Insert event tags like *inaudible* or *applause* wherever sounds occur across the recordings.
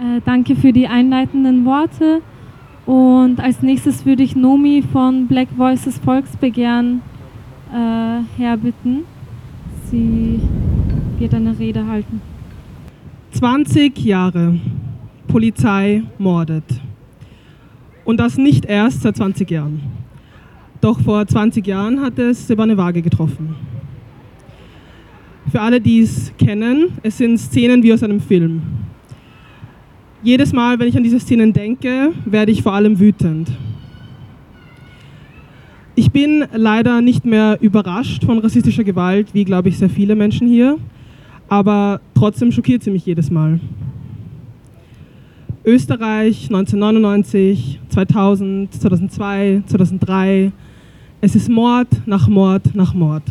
Äh, danke für die einleitenden Worte. Und als nächstes würde ich Nomi von Black Voices Volksbegehren äh, herbitten. Sie wird eine Rede halten. 20 Jahre. Polizei mordet. Und das nicht erst seit 20 Jahren. Doch vor 20 Jahren hat es Silvane Waage getroffen. Für alle, die es kennen, es sind Szenen wie aus einem Film. Jedes Mal, wenn ich an diese Szenen denke, werde ich vor allem wütend. Ich bin leider nicht mehr überrascht von rassistischer Gewalt, wie glaube ich sehr viele Menschen hier, aber trotzdem schockiert sie mich jedes Mal. Österreich 1999, 2000, 2002, 2003, es ist Mord nach Mord nach Mord.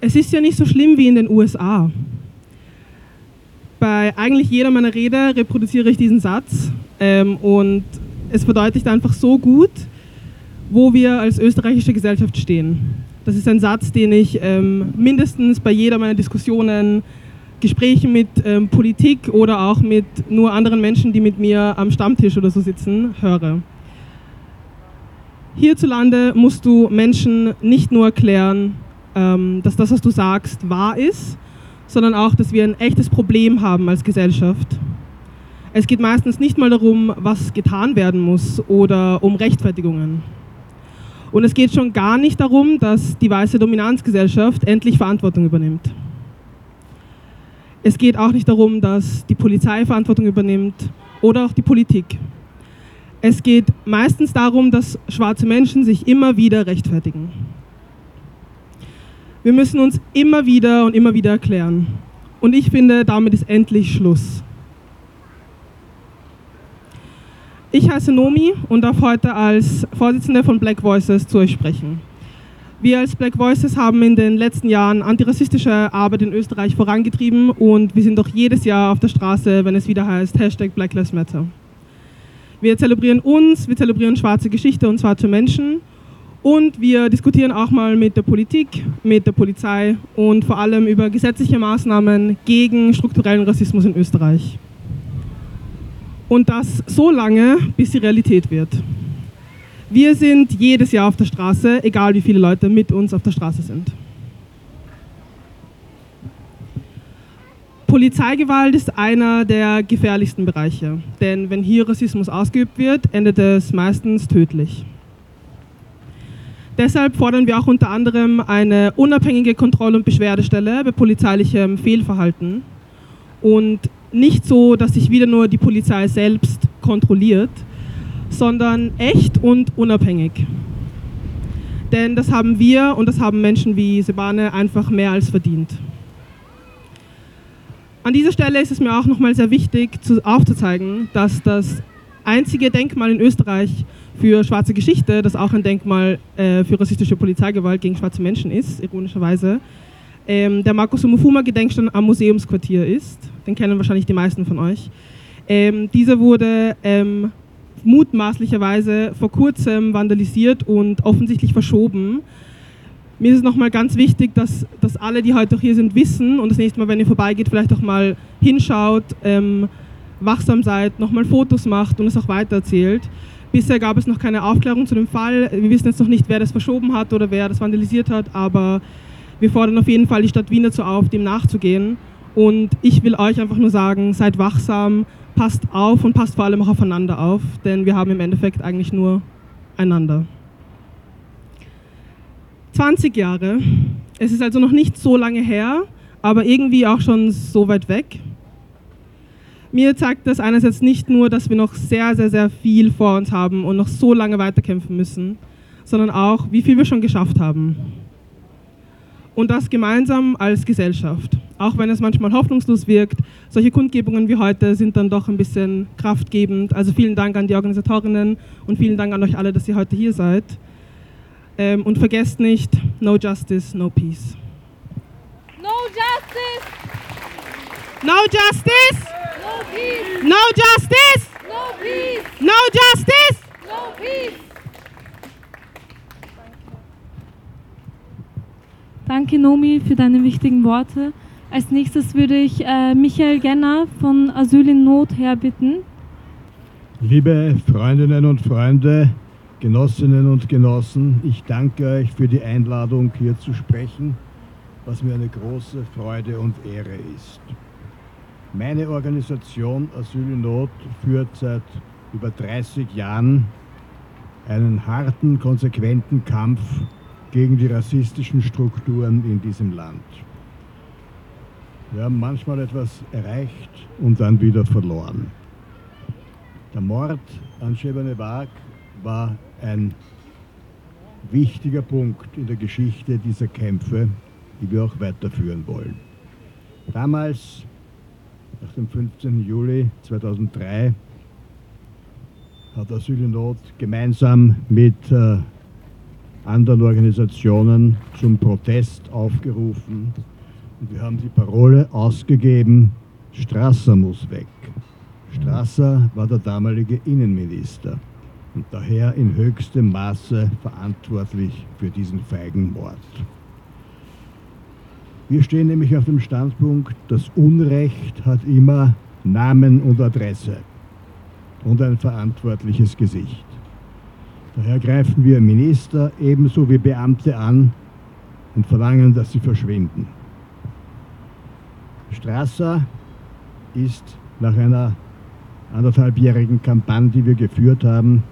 Es ist ja nicht so schlimm wie in den USA. Bei eigentlich jeder meiner Rede reproduziere ich diesen Satz ähm, und es verdeutlicht einfach so gut, wo wir als österreichische Gesellschaft stehen. Das ist ein Satz, den ich ähm, mindestens bei jeder meiner Diskussionen, Gesprächen mit ähm, Politik oder auch mit nur anderen Menschen, die mit mir am Stammtisch oder so sitzen, höre. Hierzulande musst du Menschen nicht nur erklären, ähm, dass das, was du sagst, wahr ist, sondern auch, dass wir ein echtes Problem haben als Gesellschaft. Es geht meistens nicht mal darum, was getan werden muss oder um Rechtfertigungen. Und es geht schon gar nicht darum, dass die weiße Dominanzgesellschaft endlich Verantwortung übernimmt. Es geht auch nicht darum, dass die Polizei Verantwortung übernimmt oder auch die Politik. Es geht meistens darum, dass schwarze Menschen sich immer wieder rechtfertigen. Wir müssen uns immer wieder und immer wieder erklären. Und ich finde, damit ist endlich Schluss. Ich heiße Nomi und darf heute als Vorsitzende von Black Voices zu euch sprechen. Wir als Black Voices haben in den letzten Jahren antirassistische Arbeit in Österreich vorangetrieben und wir sind auch jedes Jahr auf der Straße, wenn es wieder heißt Hashtag Black Lives Matter. Wir zelebrieren uns, wir zelebrieren schwarze Geschichte und schwarze Menschen und wir diskutieren auch mal mit der Politik, mit der Polizei und vor allem über gesetzliche Maßnahmen gegen strukturellen Rassismus in Österreich. Und das so lange, bis sie Realität wird. Wir sind jedes Jahr auf der Straße, egal wie viele Leute mit uns auf der Straße sind. Polizeigewalt ist einer der gefährlichsten Bereiche, denn wenn hier Rassismus ausgeübt wird, endet es meistens tödlich. Deshalb fordern wir auch unter anderem eine unabhängige Kontroll- und Beschwerdestelle bei polizeilichem Fehlverhalten und nicht so, dass sich wieder nur die Polizei selbst kontrolliert, sondern echt und unabhängig. Denn das haben wir und das haben Menschen wie Sebane einfach mehr als verdient. An dieser Stelle ist es mir auch nochmal sehr wichtig zu, aufzuzeigen, dass das einzige Denkmal in Österreich für schwarze Geschichte, das auch ein Denkmal äh, für rassistische Polizeigewalt gegen schwarze Menschen ist, ironischerweise, ähm, der Markus Umufuma Gedenkstein am Museumsquartier ist. Den kennen wahrscheinlich die meisten von euch. Ähm, dieser wurde ähm, mutmaßlicherweise vor kurzem vandalisiert und offensichtlich verschoben mir ist es nochmal ganz wichtig, dass, dass alle, die heute auch hier sind, wissen und das nächste Mal, wenn ihr vorbeigeht, vielleicht auch mal hinschaut, ähm, wachsam seid, nochmal Fotos macht und es auch weitererzählt. Bisher gab es noch keine Aufklärung zu dem Fall. Wir wissen jetzt noch nicht, wer das verschoben hat oder wer das vandalisiert hat, aber wir fordern auf jeden Fall die Stadt Wien dazu auf, dem nachzugehen. Und ich will euch einfach nur sagen, seid wachsam, passt auf und passt vor allem auch aufeinander auf, denn wir haben im Endeffekt eigentlich nur einander. 20 Jahre. Es ist also noch nicht so lange her, aber irgendwie auch schon so weit weg. Mir zeigt das einerseits nicht nur, dass wir noch sehr, sehr, sehr viel vor uns haben und noch so lange weiterkämpfen müssen, sondern auch, wie viel wir schon geschafft haben. Und das gemeinsam als Gesellschaft. Auch wenn es manchmal hoffnungslos wirkt, solche Kundgebungen wie heute sind dann doch ein bisschen kraftgebend. Also vielen Dank an die Organisatorinnen und vielen Dank an euch alle, dass ihr heute hier seid. Ähm, und vergesst nicht, no justice, no peace. No justice! No justice! No peace! No justice! No peace! No justice! No peace! Danke, Nomi, für deine wichtigen Worte. Als nächstes würde ich äh, Michael Genner von Asyl in Not herbitten. Liebe Freundinnen und Freunde, Genossinnen und Genossen, ich danke euch für die Einladung, hier zu sprechen, was mir eine große Freude und Ehre ist. Meine Organisation Asyl in Not führt seit über 30 Jahren einen harten, konsequenten Kampf gegen die rassistischen Strukturen in diesem Land. Wir haben manchmal etwas erreicht und dann wieder verloren. Der Mord an Shebane Wag war ein wichtiger Punkt in der Geschichte dieser Kämpfe, die wir auch weiterführen wollen. Damals, nach dem 15. Juli 2003, hat Asyl in Not gemeinsam mit äh, anderen Organisationen zum Protest aufgerufen und wir haben die Parole ausgegeben, Strasser muss weg. Strasser war der damalige Innenminister und daher in höchstem Maße verantwortlich für diesen feigen Mord. Wir stehen nämlich auf dem Standpunkt, das Unrecht hat immer Namen und Adresse und ein verantwortliches Gesicht. Daher greifen wir Minister ebenso wie Beamte an und verlangen, dass sie verschwinden. Strasser ist nach einer anderthalbjährigen Kampagne, die wir geführt haben,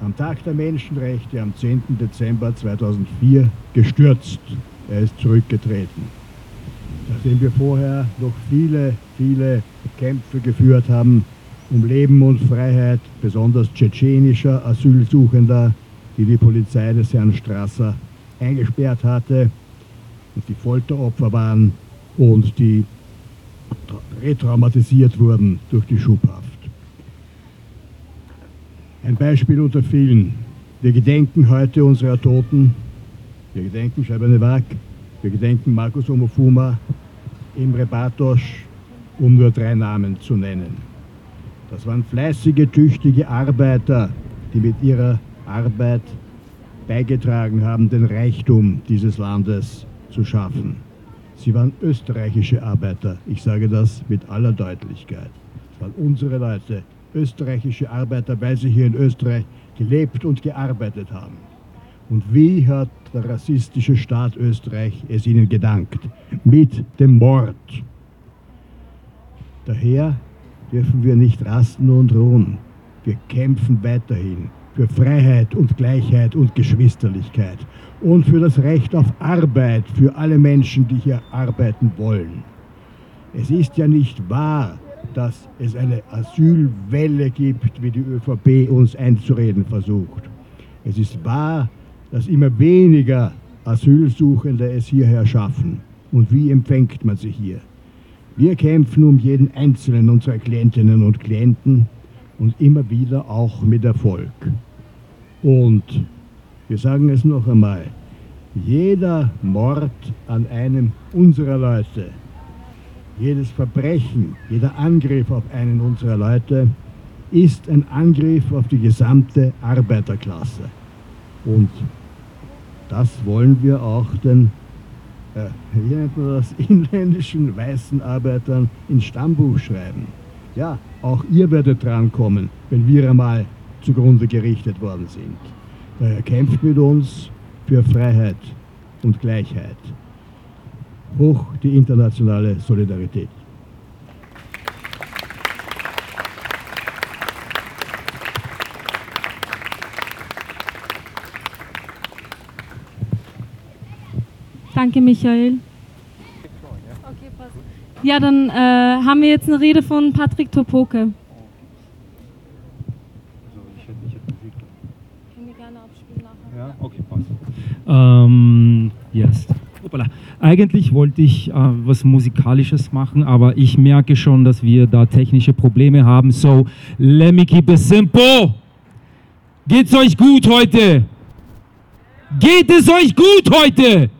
am Tag der Menschenrechte am 10. Dezember 2004 gestürzt. Er ist zurückgetreten. Nachdem wir vorher noch viele, viele Kämpfe geführt haben um Leben und Freiheit, besonders tschetschenischer Asylsuchender, die die Polizei des Herrn Strasser eingesperrt hatte und die Folteropfer waren und die retraumatisiert wurden durch die Schubhaft. Ein Beispiel unter vielen. Wir gedenken heute unserer Toten. Wir gedenken Scheibane Wag, wir gedenken Markus Omofuma, Imre Bartosch, um nur drei Namen zu nennen. Das waren fleißige, tüchtige Arbeiter, die mit ihrer Arbeit beigetragen haben, den Reichtum dieses Landes zu schaffen. Sie waren österreichische Arbeiter. Ich sage das mit aller Deutlichkeit. Es waren unsere Leute, österreichische Arbeiter, weil sie hier in Österreich gelebt und gearbeitet haben. Und wie hat der rassistische Staat Österreich es ihnen gedankt? Mit dem Mord. Daher dürfen wir nicht rasten und ruhen. Wir kämpfen weiterhin für Freiheit und Gleichheit und Geschwisterlichkeit und für das Recht auf Arbeit für alle Menschen, die hier arbeiten wollen. Es ist ja nicht wahr, dass es eine Asylwelle gibt, wie die ÖVP uns einzureden versucht. Es ist wahr, dass immer weniger Asylsuchende es hierher schaffen. Und wie empfängt man sie hier? Wir kämpfen um jeden einzelnen unserer Klientinnen und Klienten und immer wieder auch mit Erfolg. Und wir sagen es noch einmal, jeder Mord an einem unserer Leute jedes Verbrechen, jeder Angriff auf einen unserer Leute ist ein Angriff auf die gesamte Arbeiterklasse. Und das wollen wir auch den, äh, das, *laughs* inländischen weißen Arbeitern ins Stammbuch schreiben. Ja, auch ihr werdet drankommen, wenn wir einmal zugrunde gerichtet worden sind. Daher kämpft mit uns für Freiheit und Gleichheit hoch die internationale Solidarität. Danke, Michael. Okay, passt. Ja, dann äh, haben wir jetzt eine Rede von Patrick Topoke. Können wir gerne abspielen nachher. Ja, okay, passt. Ähm, yes. Hoppala. Eigentlich wollte ich äh, was Musikalisches machen, aber ich merke schon, dass wir da technische Probleme haben. So, let me keep it simple. Geht's euch gut heute? Geht es euch gut heute?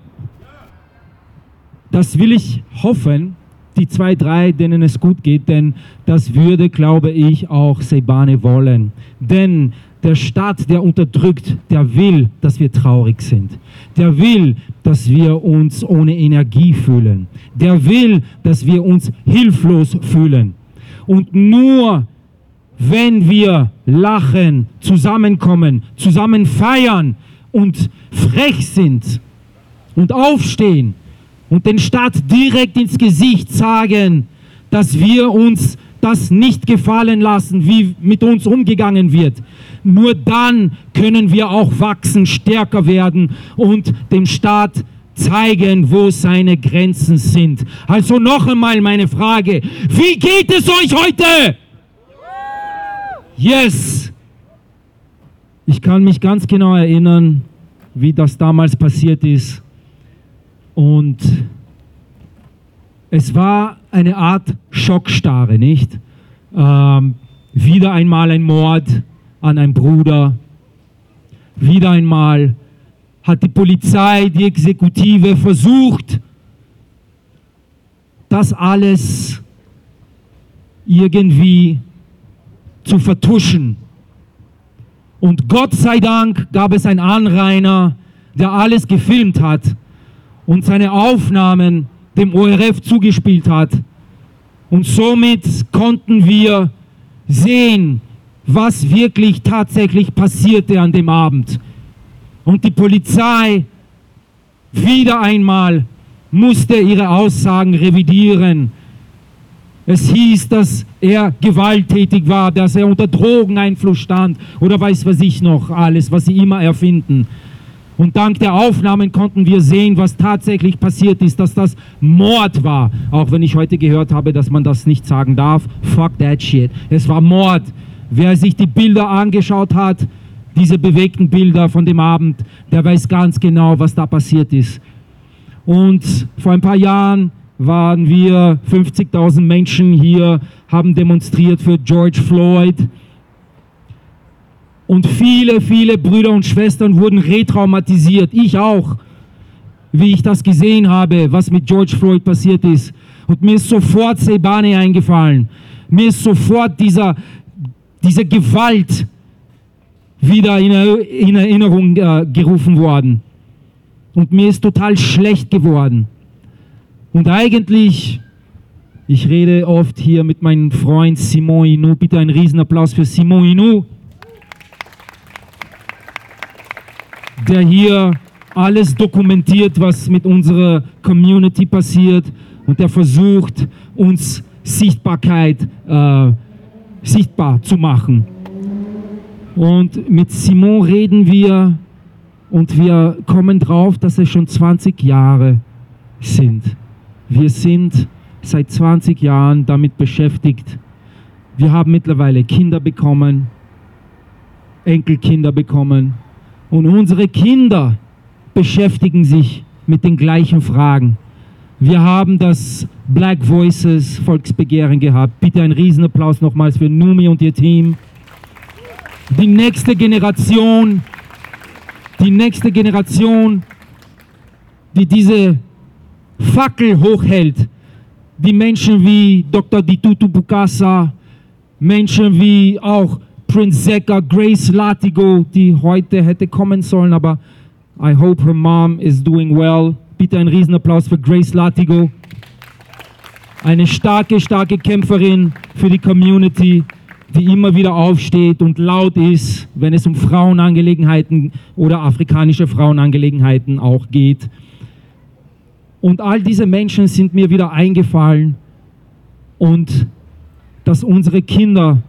Das will ich hoffen, die zwei, drei, denen es gut geht, denn das würde, glaube ich, auch Sebane wollen. Denn der Staat, der unterdrückt, der will, dass wir traurig sind. Der will, dass wir uns ohne Energie fühlen. Der will, dass wir uns hilflos fühlen. Und nur wenn wir lachen, zusammenkommen, zusammen feiern und frech sind und aufstehen und den Staat direkt ins Gesicht sagen, dass wir uns das nicht gefallen lassen, wie mit uns umgegangen wird. Nur dann können wir auch wachsen, stärker werden und dem Staat zeigen, wo seine Grenzen sind. Also noch einmal meine Frage, wie geht es euch heute? Yes! Ich kann mich ganz genau erinnern, wie das damals passiert ist. Und es war eine Art Schockstarre, nicht? Ähm, wieder einmal ein Mord an einem Bruder. Wieder einmal hat die Polizei, die Exekutive versucht, das alles irgendwie zu vertuschen. Und Gott sei Dank gab es einen Anrainer, der alles gefilmt hat und seine Aufnahmen dem ORF zugespielt hat. Und somit konnten wir sehen, was wirklich tatsächlich passierte an dem Abend. Und die Polizei wieder einmal musste ihre Aussagen revidieren. Es hieß, dass er gewalttätig war, dass er unter Drogeneinfluss stand oder weiß was ich noch, alles, was sie immer erfinden. Und dank der Aufnahmen konnten wir sehen, was tatsächlich passiert ist, dass das Mord war. Auch wenn ich heute gehört habe, dass man das nicht sagen darf. Fuck that shit. Es war Mord. Wer sich die Bilder angeschaut hat, diese bewegten Bilder von dem Abend, der weiß ganz genau, was da passiert ist. Und vor ein paar Jahren waren wir 50.000 Menschen hier, haben demonstriert für George Floyd. Und viele, viele Brüder und Schwestern wurden retraumatisiert. Ich auch, wie ich das gesehen habe, was mit George Floyd passiert ist. Und mir ist sofort Sebane eingefallen. Mir ist sofort dieser, diese Gewalt wieder in, in Erinnerung äh, gerufen worden. Und mir ist total schlecht geworden. Und eigentlich, ich rede oft hier mit meinem Freund Simon Inou. Bitte einen Riesenapplaus für Simon Inou, der hier alles dokumentiert, was mit unserer Community passiert und der versucht, uns Sichtbarkeit äh, sichtbar zu machen. Und mit Simon reden wir und wir kommen drauf, dass es schon 20 Jahre sind. Wir sind seit 20 Jahren damit beschäftigt. Wir haben mittlerweile Kinder bekommen, Enkelkinder bekommen und unsere Kinder beschäftigen sich mit den gleichen Fragen. Wir haben das Black Voices Volksbegehren gehabt. Bitte einen Riesenapplaus nochmals für Numi und ihr Team. Die nächste Generation, die nächste Generation, die diese Fackel hochhält, die Menschen wie Dr. Ditutu Bukasa, Menschen wie auch Prince Zeka, Grace Latigo, die heute hätte kommen sollen, aber I hope her mom is doing well. Bitte einen Riesenapplaus für Grace Latigo. Eine starke, starke Kämpferin für die Community, die immer wieder aufsteht und laut ist, wenn es um Frauenangelegenheiten oder afrikanische Frauenangelegenheiten auch geht. Und all diese Menschen sind mir wieder eingefallen und dass unsere Kinder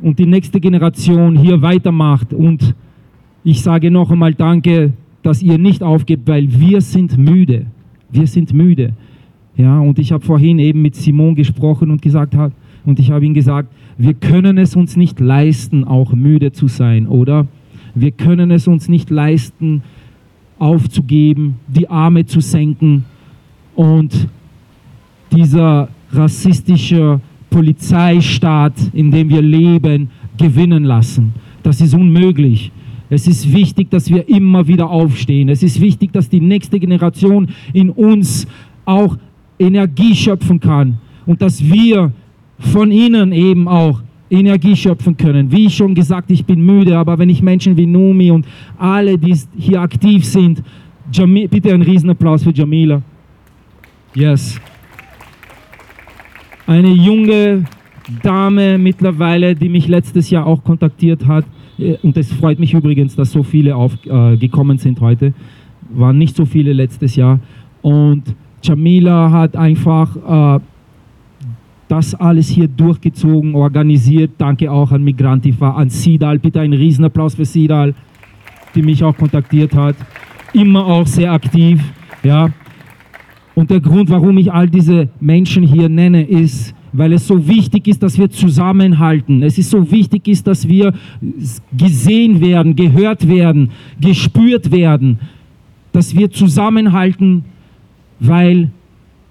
und die nächste Generation hier weitermacht. Und ich sage noch einmal Danke, dass ihr nicht aufgebt, weil wir sind müde. Wir sind müde. Ja, und ich habe vorhin eben mit Simon gesprochen und gesagt und ich habe ihm gesagt, wir können es uns nicht leisten, auch müde zu sein, oder? Wir können es uns nicht leisten, aufzugeben, die Arme zu senken und dieser rassistische Polizeistaat, in dem wir leben, gewinnen lassen. Das ist unmöglich. Es ist wichtig, dass wir immer wieder aufstehen. Es ist wichtig, dass die nächste Generation in uns auch Energie schöpfen kann und dass wir von ihnen eben auch Energie schöpfen können. Wie schon gesagt, ich bin müde, aber wenn ich Menschen wie Numi und alle, die hier aktiv sind, Jami bitte einen Riesenapplaus für Jamila. Yes. Eine junge Dame mittlerweile, die mich letztes Jahr auch kontaktiert hat. Äh, Und es freut mich übrigens, dass so viele aufgekommen äh, sind heute. Waren nicht so viele letztes Jahr. Und Jamila hat einfach äh, das alles hier durchgezogen, organisiert. Danke auch an Migrantifa, an Sidal. Bitte einen Riesenapplaus für Sidal, die mich auch kontaktiert hat. Immer auch sehr aktiv. Ja. Und der Grund, warum ich all diese Menschen hier nenne, ist, weil es so wichtig ist, dass wir zusammenhalten. Es ist so wichtig ist, dass wir gesehen werden, gehört werden, gespürt werden, dass wir zusammenhalten, weil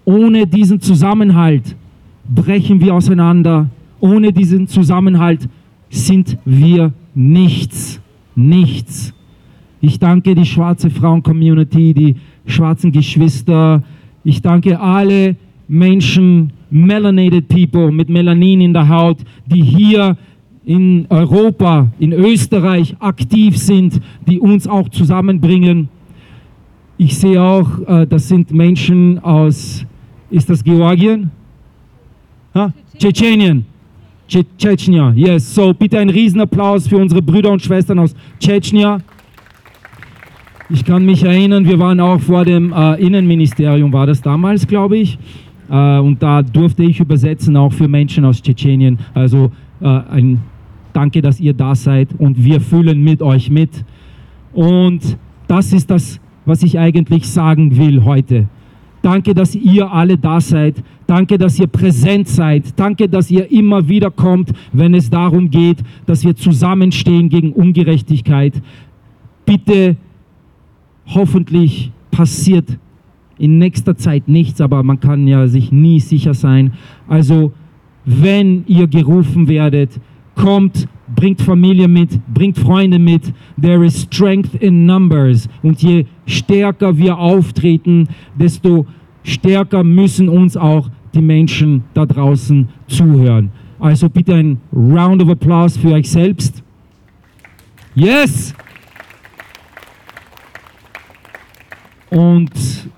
ohne diesen Zusammenhalt brechen wir auseinander. Ohne diesen Zusammenhalt sind wir nichts, nichts. Ich danke die schwarze Frauen-Community, die schwarzen Geschwister. Ich danke alle Menschen, melanated people mit Melanin in der Haut, die hier in Europa, in Österreich aktiv sind, die uns auch zusammenbringen. Ich sehe auch, äh, das sind Menschen aus, ist das Georgien? Tschetschenien. Tsche Tschetschenien, yes. So, bitte einen Riesenapplaus für unsere Brüder und Schwestern aus Tschetschenien. Ich kann mich erinnern, wir waren auch vor dem äh, Innenministerium, war das damals, glaube ich. Äh, und da durfte ich übersetzen, auch für Menschen aus Tschetschenien. Also äh, ein Danke, dass ihr da seid und wir fühlen mit euch mit. Und das ist das, was ich eigentlich sagen will heute. Danke, dass ihr alle da seid. Danke, dass ihr präsent seid. Danke, dass ihr immer wieder kommt, wenn es darum geht, dass wir zusammenstehen gegen Ungerechtigkeit. Bitte, hoffentlich passiert in nächster Zeit nichts, aber man kann ja sich nie sicher sein. Also, wenn ihr gerufen werdet, kommt, bringt Familie mit, bringt Freunde mit. There is strength in numbers. Und je stärker wir auftreten, desto stärker müssen uns auch die Menschen da draußen zuhören. Also bitte ein Round of Applause für euch selbst. Yes! Und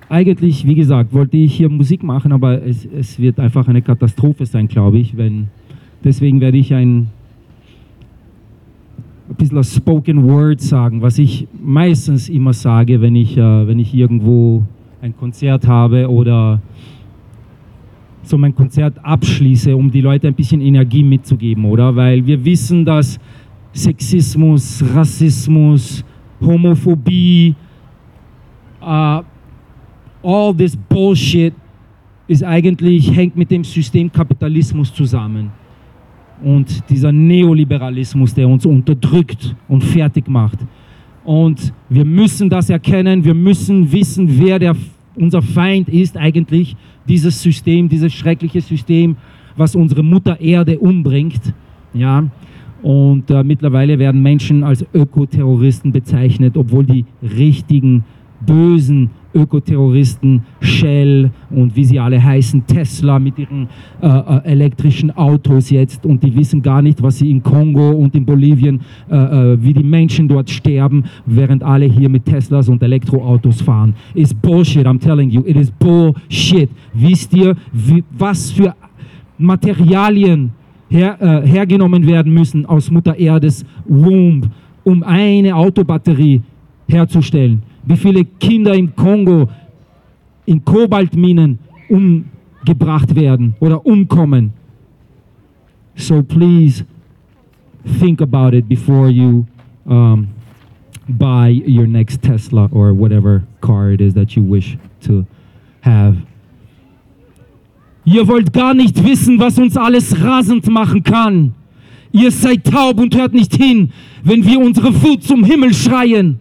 eigentlich, wie gesagt, wollte ich hier Musik machen, aber es, es wird einfach eine Katastrophe sein, glaube ich. Wenn, deswegen werde ich ein, ein bisschen Spoken Word sagen, was ich meistens immer sage, wenn ich, äh, wenn ich irgendwo ein Konzert habe oder so mein Konzert abschließe, um die Leute ein bisschen Energie mitzugeben, oder? Weil wir wissen, dass Sexismus, Rassismus, Homophobie, uh, all this Bullshit ist eigentlich, hängt mit dem System Kapitalismus zusammen. Und dieser Neoliberalismus, der uns unterdrückt und fertig macht. Und wir müssen das erkennen, wir müssen wissen, wer der, unser Feind ist eigentlich, dieses System, dieses schreckliche System, was unsere Mutter Erde umbringt. Ja, und äh, mittlerweile werden Menschen als Ökoterroristen bezeichnet, obwohl die richtigen bösen Ökoterroristen, Shell und wie sie alle heißen, Tesla mit ihren äh, äh, elektrischen Autos jetzt und die wissen gar nicht, was sie in Kongo und in Bolivien, äh, äh, wie die Menschen dort sterben, während alle hier mit Teslas und Elektroautos fahren. Ist Bullshit, I'm telling you, it is Bullshit. Wisst ihr, wie, was für Materialien her, äh, hergenommen werden müssen aus Mutter Erdes Womb, um eine Autobatterie herzustellen? Wie viele Kinder im Kongo in Kobaltminen umgebracht werden oder umkommen. So please think about it before you um, buy your next Tesla or whatever car it is that you wish to have. Ihr wollt gar nicht wissen, was uns alles rasend machen kann. Ihr seid taub und hört nicht hin, wenn wir unsere Wut zum Himmel schreien.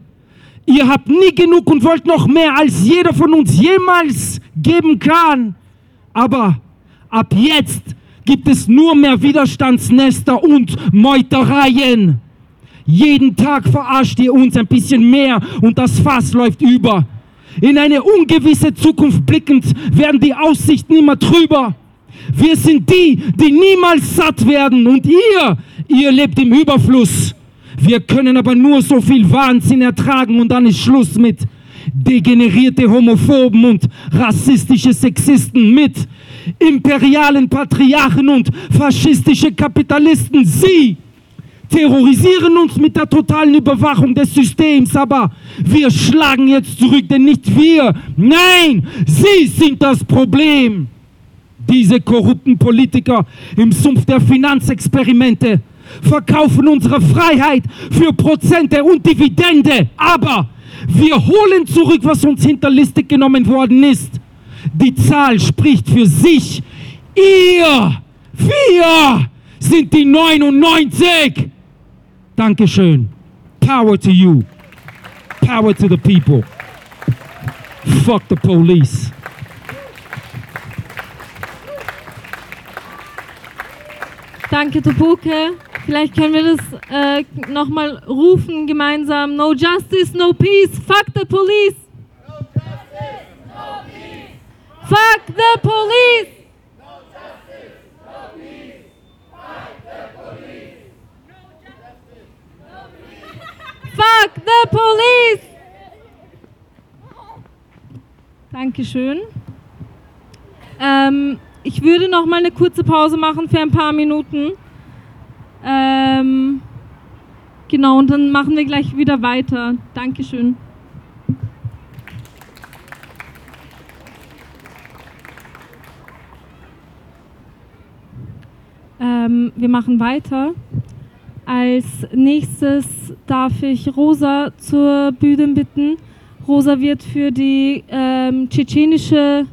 Ihr habt nie genug und wollt noch mehr, als jeder von uns jemals geben kann. Aber ab jetzt gibt es nur mehr Widerstandsnester und Meutereien. Jeden Tag verarscht ihr uns ein bisschen mehr und das Fass läuft über. In eine ungewisse Zukunft blickend werden die Aussichten immer trüber. Wir sind die, die niemals satt werden und ihr, ihr lebt im Überfluss. Wir können aber nur so viel Wahnsinn ertragen und dann ist Schluss mit degenerierte Homophoben und rassistische Sexisten, mit imperialen Patriarchen und faschistische Kapitalisten. Sie terrorisieren uns mit der totalen Überwachung des Systems, aber wir schlagen jetzt zurück, denn nicht wir, nein, sie sind das Problem. Diese korrupten Politiker im Sumpf der Finanzexperimente verkaufen unsere Freiheit für Prozente und Dividende, aber wir holen zurück, was uns hinterlistig genommen worden ist. Die Zahl spricht für sich. Ihr, wir sind die 99. Dankeschön. Power to you. Power to the people. Fuck the police. Danke, Topuke. Vielleicht können wir das äh, nochmal rufen gemeinsam. No justice, no peace. Fuck the police. Fuck the police. Fuck the police. Dankeschön. Ähm, ich würde noch mal eine kurze Pause machen für ein paar Minuten. Ähm, genau, und dann machen wir gleich wieder weiter. Dankeschön. Ähm, wir machen weiter. Als nächstes darf ich Rosa zur Bühne bitten. Rosa wird für die ähm, tschetschenische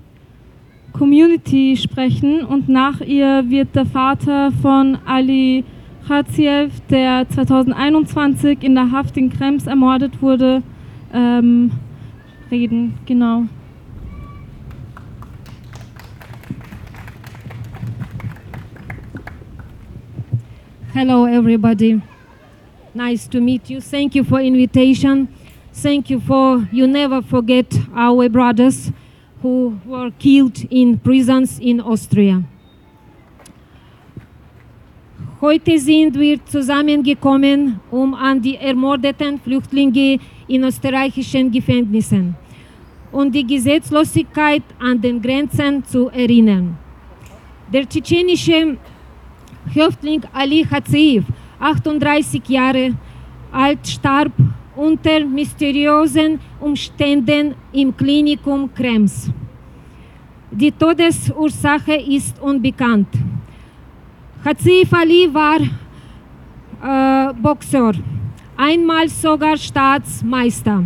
Community sprechen und nach ihr wird der Vater von Ali Khatsiev, der 2021 in der Haft in Krems ermordet wurde, ähm, reden. Genau. Hello, everybody. Nice to meet you. Thank you for invitation. Thank you for you never forget our brothers who were killed in prisons in Austria. Heute sind wir zusammengekommen, um an die ermordeten Flüchtlinge in österreichischen Gefängnissen und die Gesetzlosigkeit an den Grenzen zu erinnern. Der tschetschenische Häftling Ali Hatzeev, 38 Jahre alt, starb unter mysteriösen Umständen im Klinikum Krems. Die Todesursache ist unbekannt. Hatzeev Ali war äh, Boxer, einmal sogar Staatsmeister.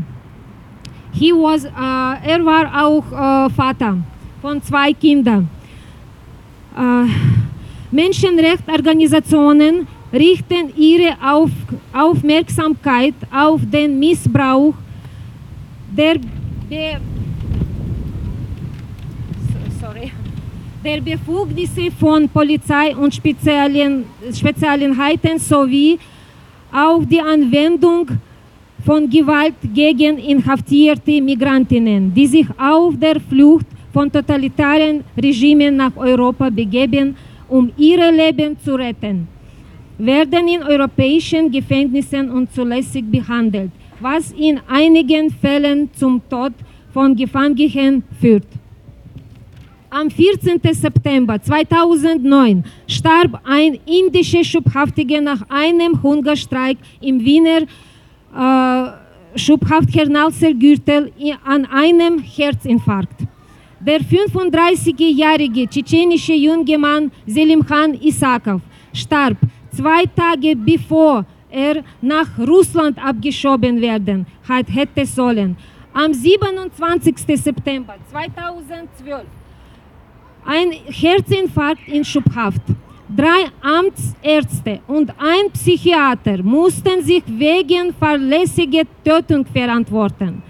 Was, äh, er war auch äh, Vater von zwei Kindern. Äh, Menschenrechtsorganisationen richten ihre Auf Aufmerksamkeit auf den Missbrauch der, Be der Befugnisse von Polizei und Spezialien Spezialeinheiten sowie auf die Anwendung von Gewalt gegen inhaftierte Migrantinnen, die sich auf der Flucht von totalitären Regimen nach Europa begeben, um ihre Leben zu retten, werden in europäischen Gefängnissen unzulässig behandelt, was in einigen Fällen zum Tod von Gefangenen führt. Am 14. September 2009 starb ein indischer Schubhaftiger nach einem Hungerstreik im Wiener äh, Schubhaft-Hernalser-Gürtel an einem Herzinfarkt. Der 35-jährige tschetschenische junge Mann Selim Khan Isakov starb zwei Tage bevor er nach Russland abgeschoben werden hätte sollen. Am 27. September 2012 ein Herzinfarkt in Schubhaft. Drei Amtsärzte und ein Psychiater mussten sich wegen fahrlässiger Tötung verantworten.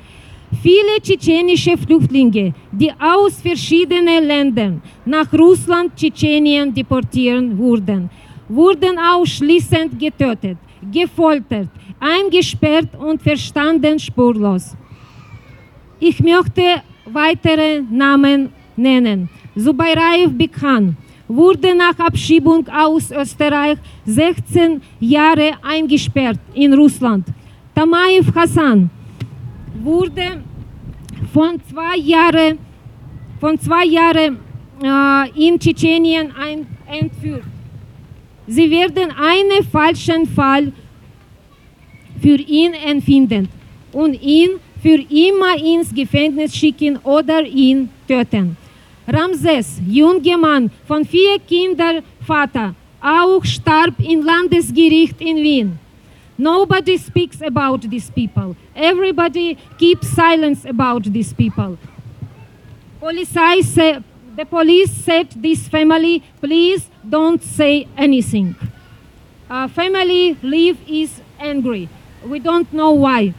Viele tschetschenische Flüchtlinge, die aus verschiedenen Ländern nach Russland, Tschetschenien deportiert wurden, wurden ausschließend getötet, gefoltert, eingesperrt und verstanden spurlos. Ich möchte weitere Namen nennen. Zubairaev Bikhan, wurde nach Abschiebung aus Österreich 16 Jahre eingesperrt in Russland. Tamaev Hassan wurde von zwei Jahren von zwei Jahren äh, in Tschetschenien ein, entführt. Sie werden einen falschen Fall für ihn empfinden und ihn für immer ins Gefängnis schicken oder ihn töten. Ramses, Mann von vier Kindern Vater, auch starb im Landesgericht in Wien. Nobody speaks about these people. Everybody keeps silence about these people. Polizei say, the police said this family, please don't say anything. Uh, family live is angry. We don't know why.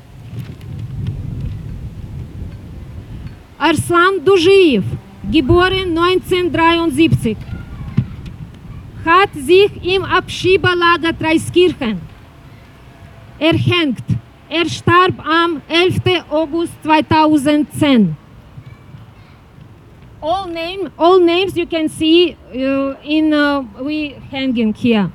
Arslan Dujiев, geboren 1973, hat sich im Abschiebelager Dreiskirchen erhängt. Er starb am 11. August 2010. All, name, all names you can see uh, in uh, we hanging here.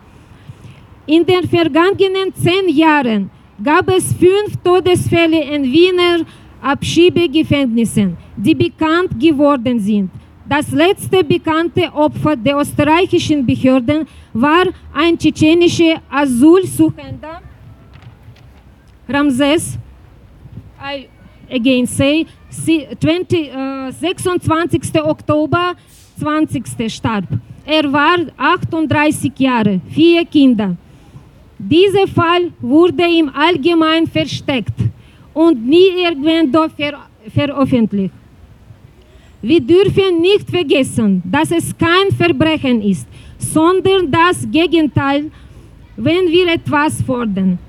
In den vergangenen zehn Jahren gab es fünf Todesfälle in Wiener Abschiebegefängnissen, die bekannt geworden sind. Das letzte bekannte Opfer der österreichischen Behörden war ein tschetschenischer Asylsuchender, Ramses, I again say, 20, äh, 26. Oktober 20. starb. Er war 38 Jahre, vier Kinder. Dieser Fall wurde im Allgemeinen versteckt und nie irgendwo ver veröffentlicht. Wir dürfen nicht vergessen, dass es kein Verbrechen ist, sondern das Gegenteil, wenn wir etwas fordern.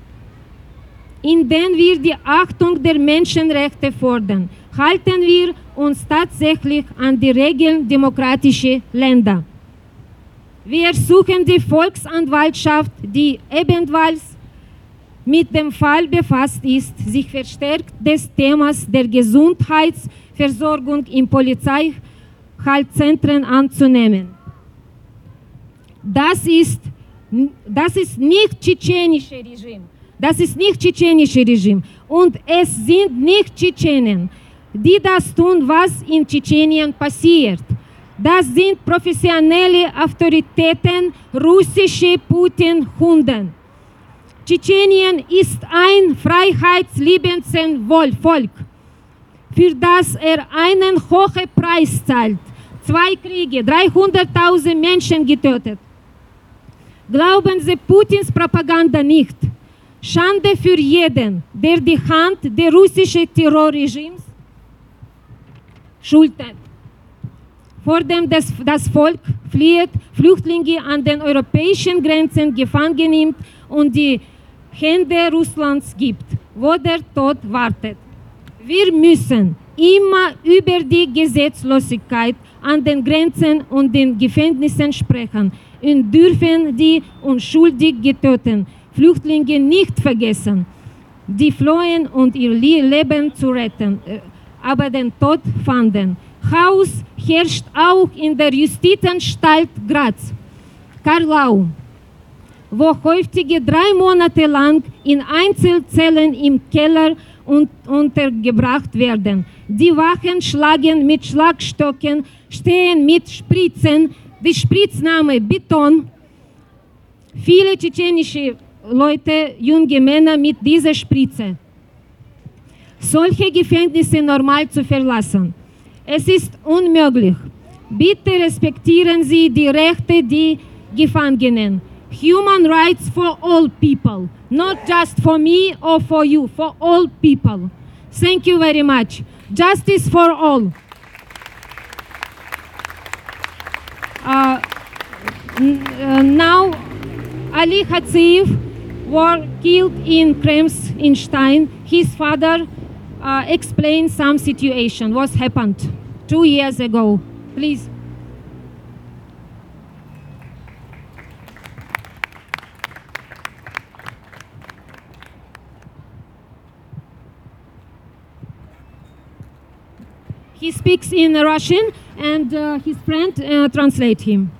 Indem wir die Achtung der Menschenrechte fordern, halten wir uns tatsächlich an die Regeln demokratischer Länder. Wir suchen die Volksanwaltschaft, die ebenfalls mit dem Fall befasst ist, sich verstärkt des Themas der Gesundheitsversorgung in Polizeihaltzentren anzunehmen. Das ist, das ist nicht tschetschenische Regime. Das ist nicht tschetschenische Regime. Und es sind nicht Tschetschenen, die das tun, was in Tschetschenien passiert. Das sind professionelle Autoritäten, russische Putin-Hunden. Tschetschenien ist ein freiheitsliebendes Volk, für das er einen hohen Preis zahlt. Zwei Kriege, 300.000 Menschen getötet. Glauben Sie Putins Propaganda nicht. Schande für jeden, der die Hand des russischen Terrorregimes schultert. Vor dem das, das Volk flieht, Flüchtlinge an den europäischen Grenzen gefangen nimmt und die Hände Russlands gibt, wo der Tod wartet. Wir müssen immer über die Gesetzlosigkeit an den Grenzen und den Gefängnissen sprechen und dürfen die unschuldig getöteten Flüchtlinge nicht vergessen, die flohen und ihr Leben zu retten, äh, aber den Tod fanden. Chaos herrscht auch in der Justizanstalt Graz, Karlau, wo Häufige drei Monate lang in Einzelzellen im Keller und untergebracht werden. Die Wachen schlagen mit Schlagstöcken, stehen mit Spritzen, die Spritzname Beton. Viele tschetschenische Leute, junge Männer mit dieser Spritze. Solche Gefängnisse normal zu verlassen. Es ist unmöglich. Bitte respektieren Sie die Rechte der Gefangenen. Human rights for all people, not just for me or for you, for all people. Thank you very much. Justice for all. Uh, uh, now, Ali Hatsiv was killed in Krems in Stein. His father uh, explained some situation, what happened two years ago. Please. He speaks in Russian and uh, his friend uh, translate him.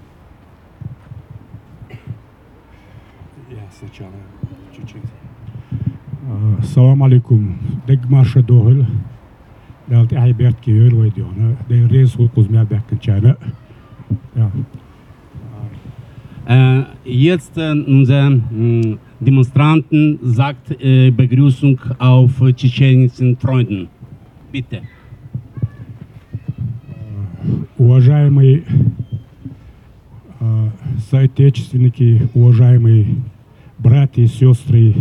сначала чуть-чуть. Салам алейкум. Дег марша догл. Далт ай берт ки ел вай диона. Де хул кузмя беккен чайна. Jetzt äh, unser Demonstranten sagt äh, Begrüßung auf tschetschenischen Freunden. Bitte. Уважаемые э, соотечественники, уважаемые братья и сестры,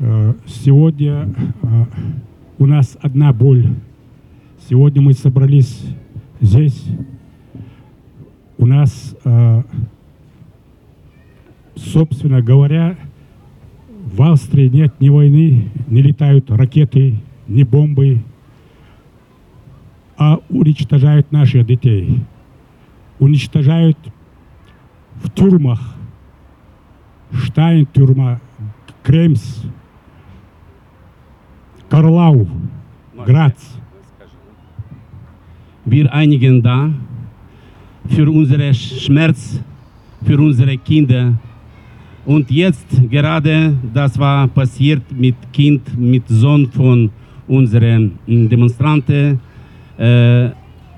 э, сегодня э, у нас одна боль. Сегодня мы собрались здесь. У нас, э, собственно говоря, в Австрии нет ни войны, не летают ракеты, ни бомбы, а уничтожают наших детей. Уничтожают в тюрьмах. Штайн тюрьма, Кремс, Карлау, Грац. Wir einigen da für unsere Schmerz, für unsere Kinder. Und jetzt gerade, das war passiert mit Kind, mit Sohn von unseren mm, Demonstranten, äh,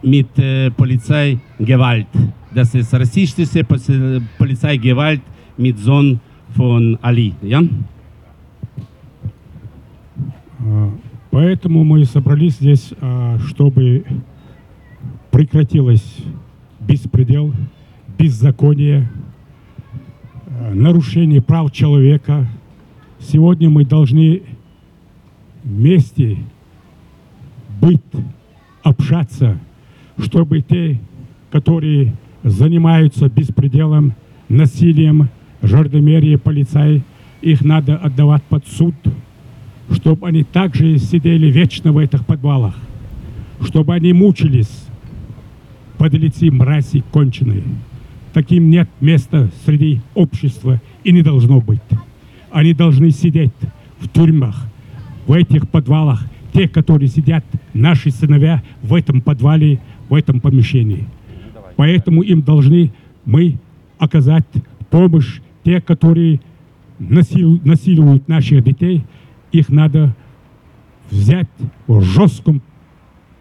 Mit Polizeigewalt. Das ist rassistische Poli- Polizeigewalt mit Sohn von Ali. Ja? Поэтому мы собрались здесь, а, чтобы прекратилось беспредел, беззаконие, а, нарушение прав человека. Сегодня мы должны вместе быть, общаться, чтобы те, которые занимаются беспределом, насилием, жардомерие, полицай, их надо отдавать под суд, чтобы они также сидели вечно в этих подвалах, чтобы они мучились, подлецы, мрази конченые. Таким нет места среди общества и не должно быть. Они должны сидеть в тюрьмах, в этих подвалах, те, которые сидят, наши сыновья, в этом подвале, в этом помещении. Поэтому им должны мы оказать помощь, те, которые насил- насилуют наших детей, их надо взять в жестком,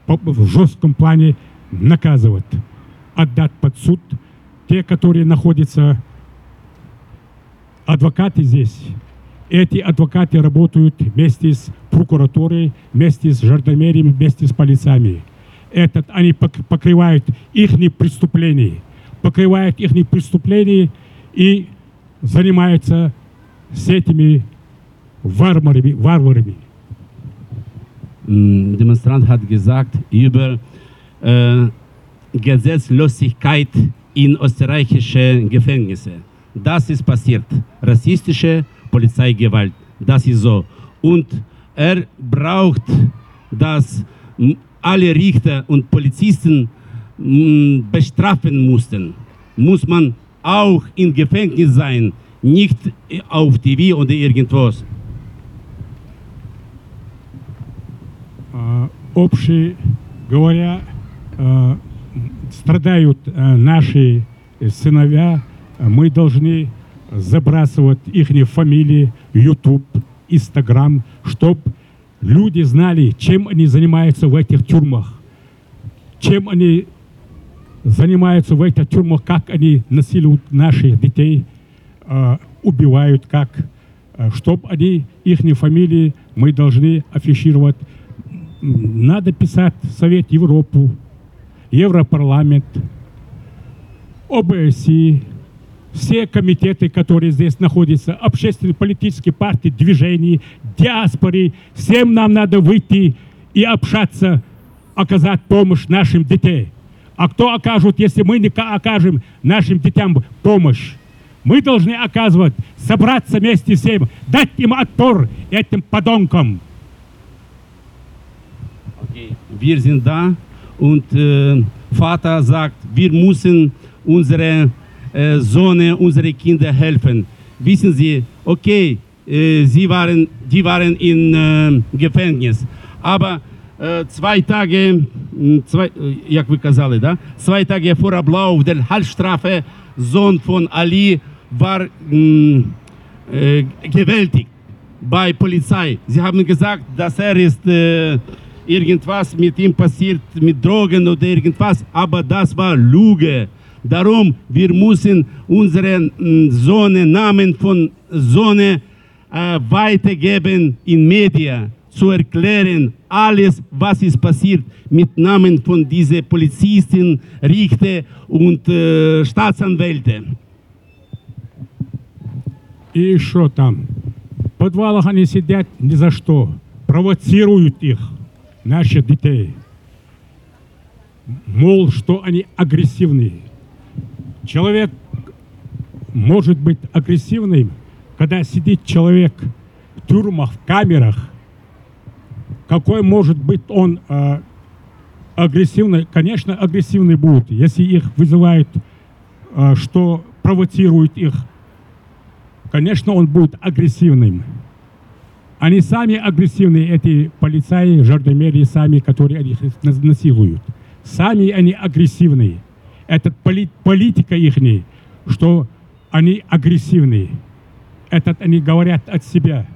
в жестком плане наказывать, отдать под суд. Те, которые находятся, адвокаты здесь, эти адвокаты работают вместе с прокуратурой, вместе с жардомериями, вместе с полициями. Этот, они пок- покрывают их преступления, покрывают их преступления и занимаются с этими варварами, варварами. Demonstrant hat gesagt über äh, Gesetzlosigkeit in österreichische Gefängnisse. Das ist passiert. Rassistische Polizeigewalt. Das ist so. Und er braucht, dass mm, alle Richter und Polizisten mm, bestrafen mussten. Muss man auch im Gefängnis sein, nicht auf TV oder irgendwas. А, общие говоря, а, страдают а, наши сыновья, А мы должны забрасывать их фамилии, YouTube, Instagram, чтобы люди знали, чем они занимаются в этих тюрьмах, чем они занимаются в этих тюрьмах, как они насилуют наших детей, а, убивают, как, чтобы они, их фамилии мы должны афишировать. Надо писать Совет Европу, Европарламент, ОБСИ, все комитеты, которые здесь находятся, общественные политические партии, движения, диаспоры, всем нам надо выйти и общаться, оказать помощь нашим детям. А кто окажет, если мы не ка- окажем нашим детям помощь? Мы должны оказывать, собраться вместе всем, дать им отпор этим подонкам. wir sind da und äh, Vater sagt, wir müssen unsere äh, Söhne, unsere Kinder helfen. Wissen Sie, okay, äh, sie waren, die waren in äh, Gefängnis, aber äh, zwei Tage, м, zwei, äh, як ви казали, да? zwei Tage vor Ablauf der Halbstrafe, Sohn von Ali war mh, äh, gewältigt bei Polizei. Sie haben gesagt, dass er ist äh, irgendwas mit ihm passiert, mit Drogen oder irgendwas, aber das war Lüge. Darum, wir müssen unsere mh, Sohne, Namen von Sohne äh, weitergeben in Medien, zu erklären, alles, was ist passiert, mit Namen von diesen Polizisten, Richter und äh, Staatsanwälte. И еще там. В подвалах они сидят ни за что. Провоцируют их, наших детей. Мол, что они агрессивные. Человек может быть агрессивным, когда сидит человек в тюрьмах, в камерах. Какой может быть он э, агрессивный? Конечно, агрессивный будет, если их вызывают, э, что провоцируют их конечно, он будет агрессивным. Они сами агрессивные, эти полицаи, жардомерии сами, которые их нас- насилуют. Сами они агрессивные. Это поли- политика их, что они агрессивные. Это они говорят от себя.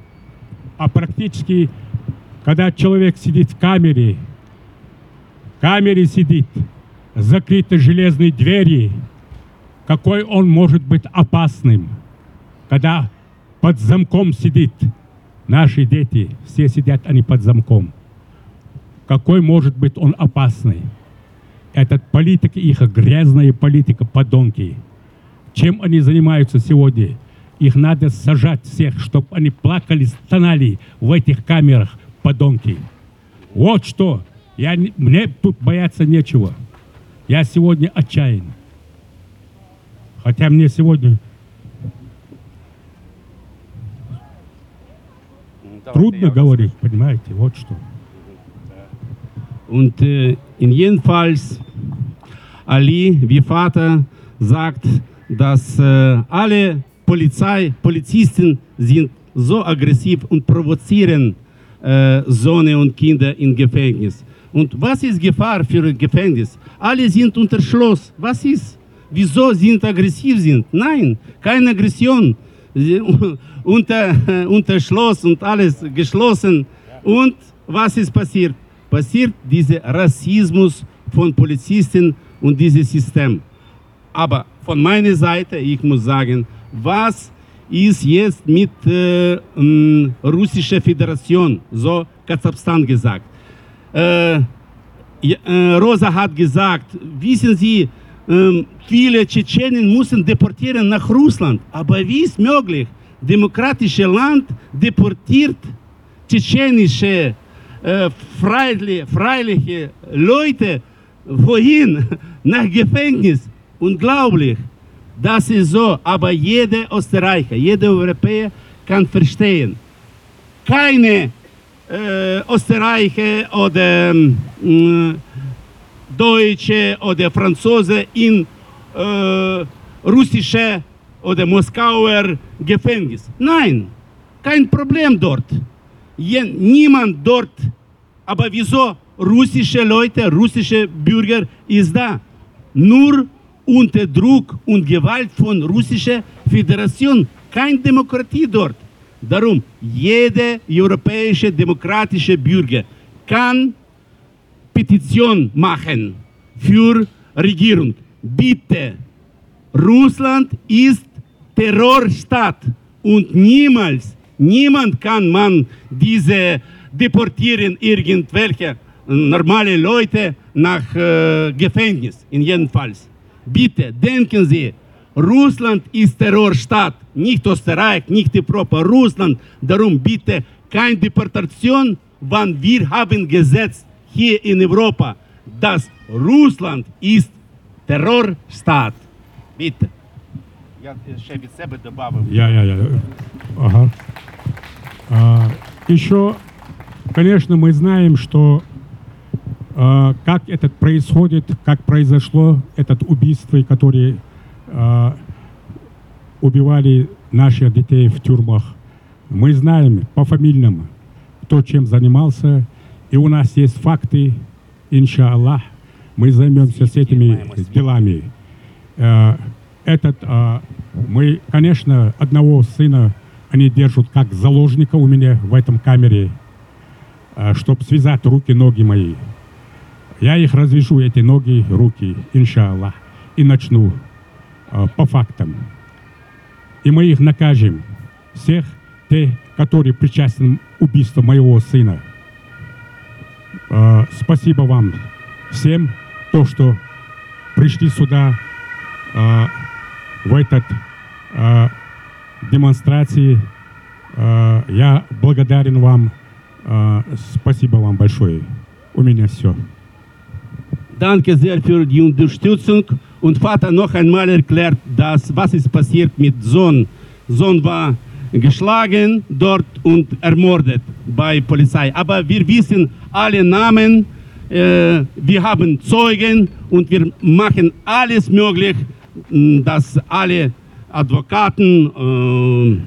А практически, когда человек сидит в камере, в камере сидит, закрыты железные двери, какой он может быть опасным – когда под замком сидит наши дети, все сидят они под замком. Какой может быть он опасный? Этот политика их грязная политика, подонки. Чем они занимаются сегодня? Их надо сажать всех, чтобы они плакали, стонали в этих камерах, подонки. Вот что. Я, не- мне тут бояться нечего. Я сегодня отчаян. Хотя мне сегодня трудно говорить, понимаете, вот что. Und äh, in jedenfalls Ali, wie Vater, sagt, dass äh, alle Polizei, Polizisten sind so aggressiv und provozieren äh, Söhne und Kinder im Gefängnis. Und was ist Gefahr für ein Gefängnis? Alle sind unter Schloss. Was ist? Wieso sind aggressiv sind? Nein, keine Aggression. *laughs* Unter, *laughs* unter Schloss und alles geschlossen. Und was ist passiert? Passiert dieser Rassismus von Polizisten und dieses System. Aber von meiner Seite, ich muss sagen, was ist jetzt mit äh, m, russischer Föderation, so Kasachstan gesagt. Äh, äh, Rosa hat gesagt, wissen Sie, ähm, viele Tschetschenen müssen deportieren nach Russland. Aber wie ist möglich? Demokratische Land deportiert tschetschenische freilich, freiliche Leute wohin? Nach Gefängnis. Unglaublich. Das ist so, aber jeder Österreicher, jeder Europäer kann verstehen. Keine äh, Österreicher oder ähm, Deutsche oder Franzose in äh, russische oder Moskauer Gefängnis. Nein, kein Problem dort. Niemand dort. Aber wieso russische Leute, russische Bürger ist da? Nur unter Druck und Gewalt von russischer Föderation. Keine Demokratie dort. Darum, jeder europäische demokratische Bürger kann Petition machen für Regierung. Bitte, Russland ist Terrorstaat und niemals, niemand kann man diese deportieren irgendwelche normale Leute nach äh, Gefängnis, in jedem Fall. Bitte, denken Sie, Russland ist Terrorstaat, nicht Österreich, nicht Europa, Russland. Darum bitte keine Deportation, wann wir haben gesetzt hier in Europa, dass Russland ist Terrorstaat. Bitte. Я ще від себе добавив. Я, я, я. Ага. А, еще, конечно, мы знаем, что а, как это происходит, как произошло это убийство, которые а, убивали наших детей в тюрьмах. Мы знаем по фамильным, кто чем занимался, и у нас есть факты, иншаллах, мы займемся с этими делами. Э, этот, мы, конечно, одного сына они держат как заложника у меня в этом камере, чтобы связать руки, ноги мои. Я их развяжу, эти ноги, руки, иншаллах, и начну а, по фактам. И мы их накажем, всех те, которые причастны к убийству моего сына. А, спасибо вам всем, то, что пришли сюда в этот демонстрации. А, я благодарен вам. А, спасибо вам большое. У меня все. Danke sehr für die Unterstützung. Und Vater noch einmal erklärt, dass, was ist passiert mit Sohn. Sohn war geschlagen dort und ermordet bei Polizei. Aber wir wissen alle Namen, äh, wir haben Zeugen und wir machen alles möglich, mh, dass alle Advokaten,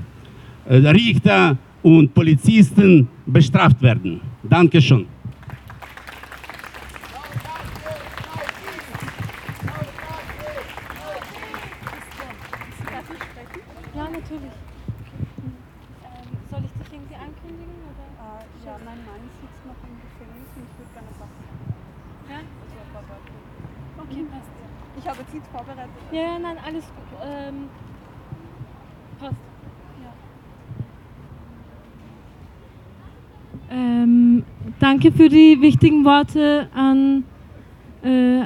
äh, äh, Richter und Polizisten bestraft werden. Dankeschön. Ja, natürlich. Ähm, soll ich dich irgendwie ankündigen? Oder? ja, mein Mann sitzt noch im Gefängnis und ich würde gerne was sagen. Ja? Also ein paar Worte. Okay, passt. Ich habe jetzt nichts vorbereitet. Ja, ja, nein, alles gut. Ähm, passt. Ähm, danke für die wichtigen Worte an äh,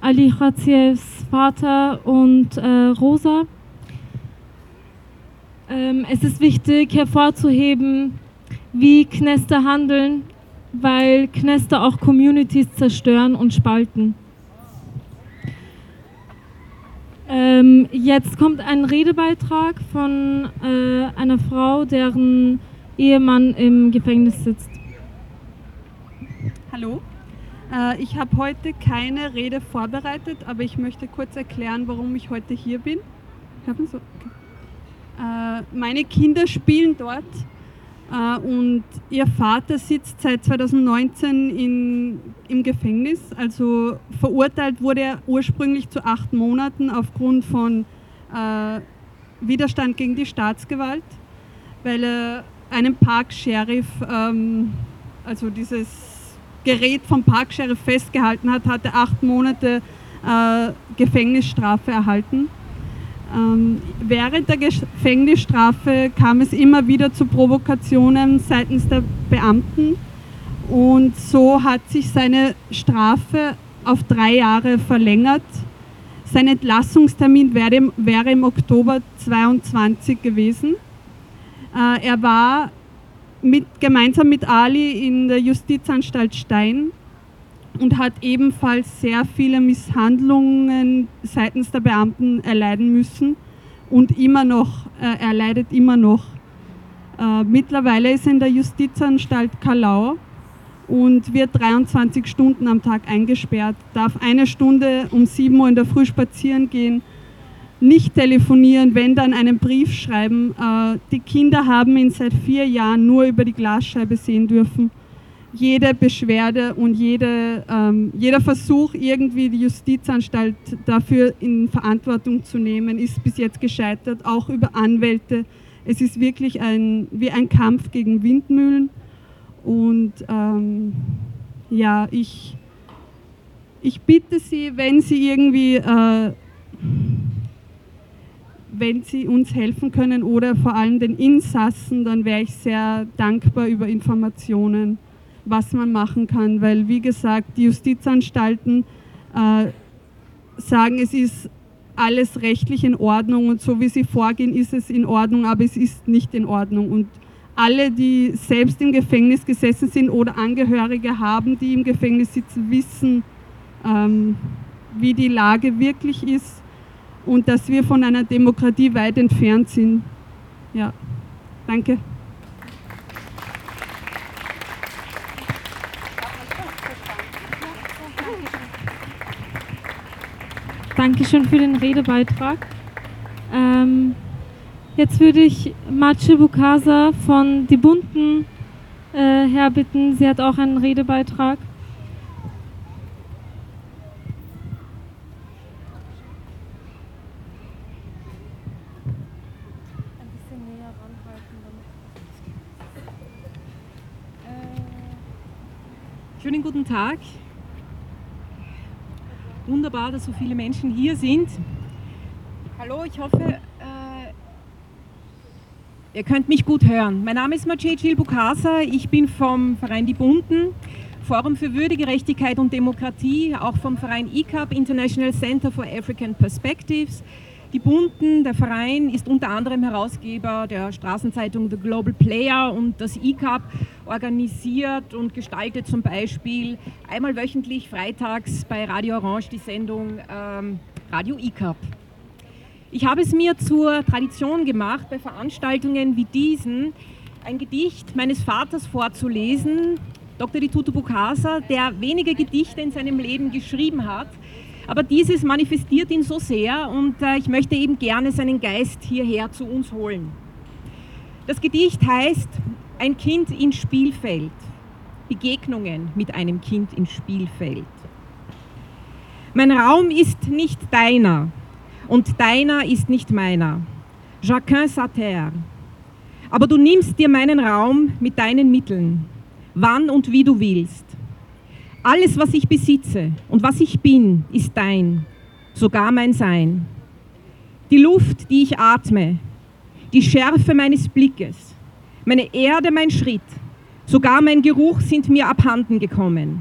Ali Khazievs Vater und äh, Rosa. Ähm, es ist wichtig hervorzuheben, wie Knester handeln, weil Knester auch Communities zerstören und spalten. Ähm, jetzt kommt ein Redebeitrag von äh, einer Frau, deren Ehemann im Gefängnis sitzt. Hallo. Äh, ich habe heute keine Rede vorbereitet, aber ich möchte kurz erklären, warum ich heute hier bin. Äh, meine Kinder spielen dort und ihr Vater sitzt seit 2019 in, im Gefängnis. Also verurteilt wurde er ursprünglich zu acht Monaten aufgrund von äh, Widerstand gegen die Staatsgewalt, weil er einen Park-Sheriff, ähm, also dieses Gerät vom Park-Sheriff festgehalten hat, hatte acht Monate äh, Gefängnisstrafe erhalten. Ähm, während der Gefängnisstrafe kam es immer wieder zu Provokationen seitens der Beamten und so hat sich seine Strafe auf drei Jahre verlängert. Sein Entlassungstermin wäre im, wäre im Oktober 22 gewesen. Äh, er war mit, gemeinsam mit Ali in der Justizanstalt Stein und hat ebenfalls sehr viele Misshandlungen seitens der Beamten erleiden müssen und immer noch, äh, er leidet immer noch. Äh, mittlerweile ist er in der Justizanstalt Kalau und wird 23 Stunden am Tag eingesperrt, darf eine Stunde um 7 Uhr in der Früh spazieren gehen, nicht telefonieren, wenn dann einen Brief schreiben. Äh, die Kinder haben ihn seit vier Jahren nur über die Glasscheibe sehen dürfen jede Beschwerde und jede, ähm, jeder Versuch, irgendwie die Justizanstalt dafür in Verantwortung zu nehmen, ist bis jetzt gescheitert, auch über Anwälte. Es ist wirklich ein, wie ein Kampf gegen Windmühlen. Und ähm, ja, ich, ich bitte Sie, wenn Sie irgendwie, äh, wenn Sie uns helfen können oder vor allem den Insassen, dann wäre ich sehr dankbar über Informationen was man machen kann, weil wie gesagt, die Justizanstalten äh, sagen, es ist alles rechtlich in Ordnung und so wie sie vorgehen, ist es in Ordnung, aber es ist nicht in Ordnung. Und alle, die selbst im Gefängnis gesessen sind oder Angehörige haben, die im Gefängnis sitzen, wissen, ähm, wie die Lage wirklich ist und dass wir von einer Demokratie weit entfernt sind. Ja, danke. Dankeschön für den Redebeitrag. Ähm, jetzt würde ich Matsche Bukasa von Die Bunten äh, herbitten. Sie hat auch einen Redebeitrag. Schönen guten Tag. Wunderbar, dass so viele Menschen hier sind. Hallo, ich hoffe, äh, ihr könnt mich gut hören. Mein Name ist Maciej Bukasa, ich bin vom Verein Die Bunten, Forum für Würde, Gerechtigkeit und Demokratie, auch vom Verein ICAP, International Center for African Perspectives. Die Bunten, der Verein, ist unter anderem Herausgeber der Straßenzeitung The Global Player und das ICAP organisiert und gestaltet zum Beispiel einmal wöchentlich freitags bei Radio Orange die Sendung ähm, Radio ICAP. Ich habe es mir zur Tradition gemacht, bei Veranstaltungen wie diesen ein Gedicht meines Vaters vorzulesen, Dr. Ditutu Bukasa, der wenige Gedichte in seinem Leben geschrieben hat, aber dieses manifestiert ihn so sehr und äh, ich möchte eben gerne seinen Geist hierher zu uns holen. Das Gedicht heißt Ein Kind ins Spielfeld. Begegnungen mit einem Kind ins Spielfeld. Mein Raum ist nicht deiner und deiner ist nicht meiner. Chacun sa terre. Aber du nimmst dir meinen Raum mit deinen Mitteln, wann und wie du willst. Alles, was ich besitze und was ich bin, ist dein, sogar mein Sein. Die Luft, die ich atme, die Schärfe meines Blickes, meine Erde, mein Schritt, sogar mein Geruch sind mir abhanden gekommen.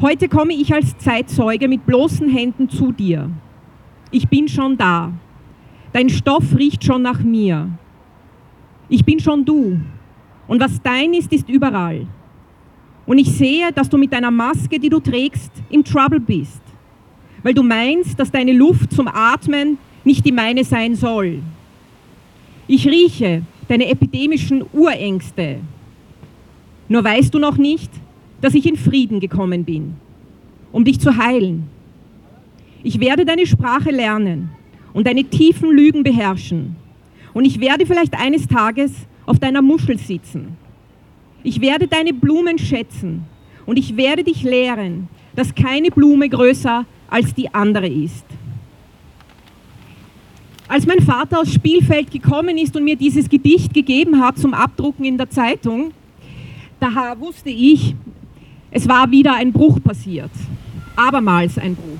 Heute komme ich als Zeitzeuge mit bloßen Händen zu dir. Ich bin schon da. Dein Stoff riecht schon nach mir. Ich bin schon du. Und was dein ist, ist überall. Und ich sehe, dass du mit deiner Maske, die du trägst, im Trouble bist, weil du meinst, dass deine Luft zum Atmen nicht die meine sein soll. Ich rieche deine epidemischen Urängste. Nur weißt du noch nicht, dass ich in Frieden gekommen bin, um dich zu heilen. Ich werde deine Sprache lernen und deine tiefen Lügen beherrschen. Und ich werde vielleicht eines Tages auf deiner Muschel sitzen ich werde deine Blumen schätzen und ich werde dich lehren, dass keine Blume größer als die andere ist. Als mein Vater aus Spielfeld gekommen ist und mir dieses Gedicht gegeben hat zum Abdrucken in der Zeitung, da wusste ich, es war wieder ein Bruch passiert. Abermals ein Bruch.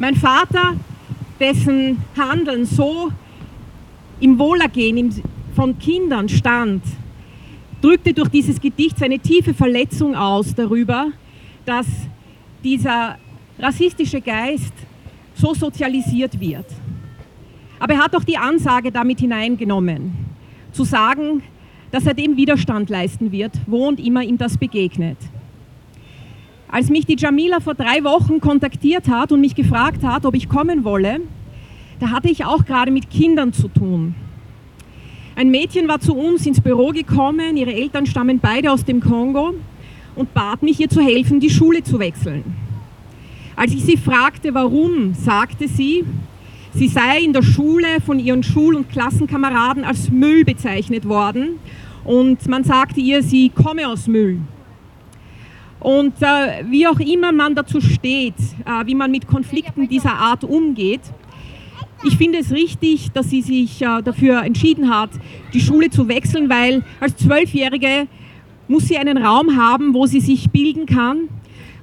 Mein Vater, dessen Handeln so im Wohlergehen, im von Kindern stand, drückte durch dieses Gedicht seine tiefe Verletzung aus darüber, dass dieser rassistische Geist so sozialisiert wird. Aber er hat auch die Ansage damit hineingenommen, zu sagen, dass er dem Widerstand leisten wird, wo und immer ihm das begegnet. Als mich die Jamila vor drei Wochen kontaktiert hat und mich gefragt hat, ob ich kommen wolle, da hatte ich auch gerade mit Kindern zu tun. Ein Mädchen war zu uns ins Büro gekommen, ihre Eltern stammen beide aus dem Kongo und bat mich, ihr zu helfen, die Schule zu wechseln. Als ich sie fragte, warum, sagte sie, sie sei in der Schule von ihren Schul- und Klassenkameraden als Müll bezeichnet worden und man sagte ihr, sie komme aus Müll. Und äh, wie auch immer man dazu steht, äh, wie man mit Konflikten dieser Art umgeht, ich finde es richtig, dass sie sich äh, dafür entschieden hat, die Schule zu wechseln, weil als Zwölfjährige muss sie einen Raum haben, wo sie sich bilden kann,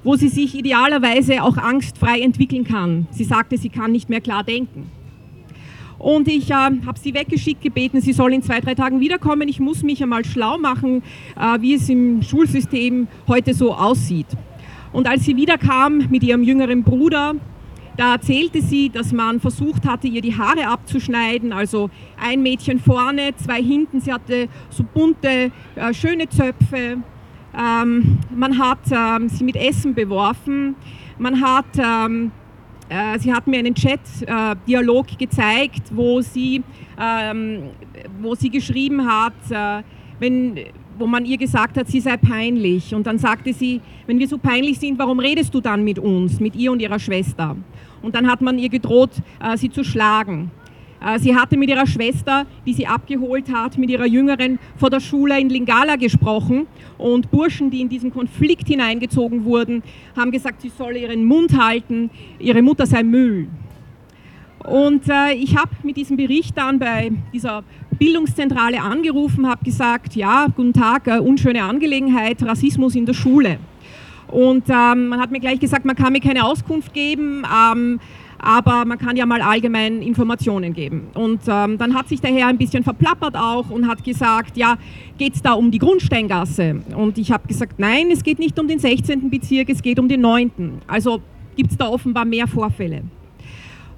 wo sie sich idealerweise auch angstfrei entwickeln kann. Sie sagte, sie kann nicht mehr klar denken. Und ich äh, habe sie weggeschickt gebeten, sie soll in zwei, drei Tagen wiederkommen. Ich muss mich einmal schlau machen, äh, wie es im Schulsystem heute so aussieht. Und als sie wiederkam mit ihrem jüngeren Bruder, da erzählte sie, dass man versucht hatte, ihr die Haare abzuschneiden. Also ein Mädchen vorne, zwei hinten. Sie hatte so bunte, äh, schöne Zöpfe. Ähm, man hat ähm, sie mit Essen beworfen. Man hat, ähm, äh, sie hat mir einen Chat-Dialog äh, gezeigt, wo sie, ähm, wo sie geschrieben hat, äh, wenn wo man ihr gesagt hat, sie sei peinlich. Und dann sagte sie, wenn wir so peinlich sind, warum redest du dann mit uns, mit ihr und ihrer Schwester? Und dann hat man ihr gedroht, äh, sie zu schlagen. Äh, sie hatte mit ihrer Schwester, die sie abgeholt hat, mit ihrer Jüngeren vor der Schule in Lingala gesprochen. Und Burschen, die in diesen Konflikt hineingezogen wurden, haben gesagt, sie solle ihren Mund halten, ihre Mutter sei Müll. Und äh, ich habe mit diesem Bericht dann bei dieser Bildungszentrale angerufen, habe gesagt, ja, guten Tag, äh, unschöne Angelegenheit, Rassismus in der Schule. Und ähm, man hat mir gleich gesagt, man kann mir keine Auskunft geben, ähm, aber man kann ja mal allgemein Informationen geben. Und ähm, dann hat sich der Herr ein bisschen verplappert auch und hat gesagt, ja, geht es da um die Grundsteingasse? Und ich habe gesagt, nein, es geht nicht um den 16. Bezirk, es geht um den 9. Also gibt es da offenbar mehr Vorfälle.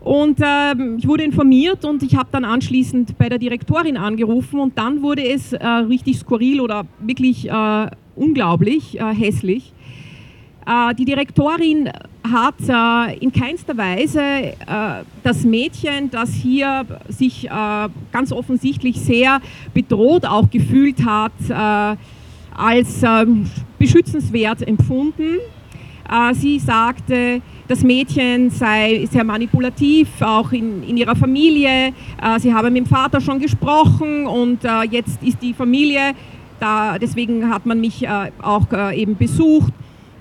Und äh, ich wurde informiert und ich habe dann anschließend bei der Direktorin angerufen und dann wurde es äh, richtig skurril oder wirklich äh, unglaublich äh, hässlich. Äh, die Direktorin hat äh, in keinster Weise das Mädchen, das hier sich ganz offensichtlich sehr bedroht auch gefühlt hat, als ähm, beschützenswert empfunden. Sie sagte, das Mädchen sei sehr manipulativ, auch in, in ihrer Familie. Äh, sie habe mit dem Vater schon gesprochen und äh, jetzt ist die Familie, da, deswegen hat man mich äh, auch äh, eben besucht,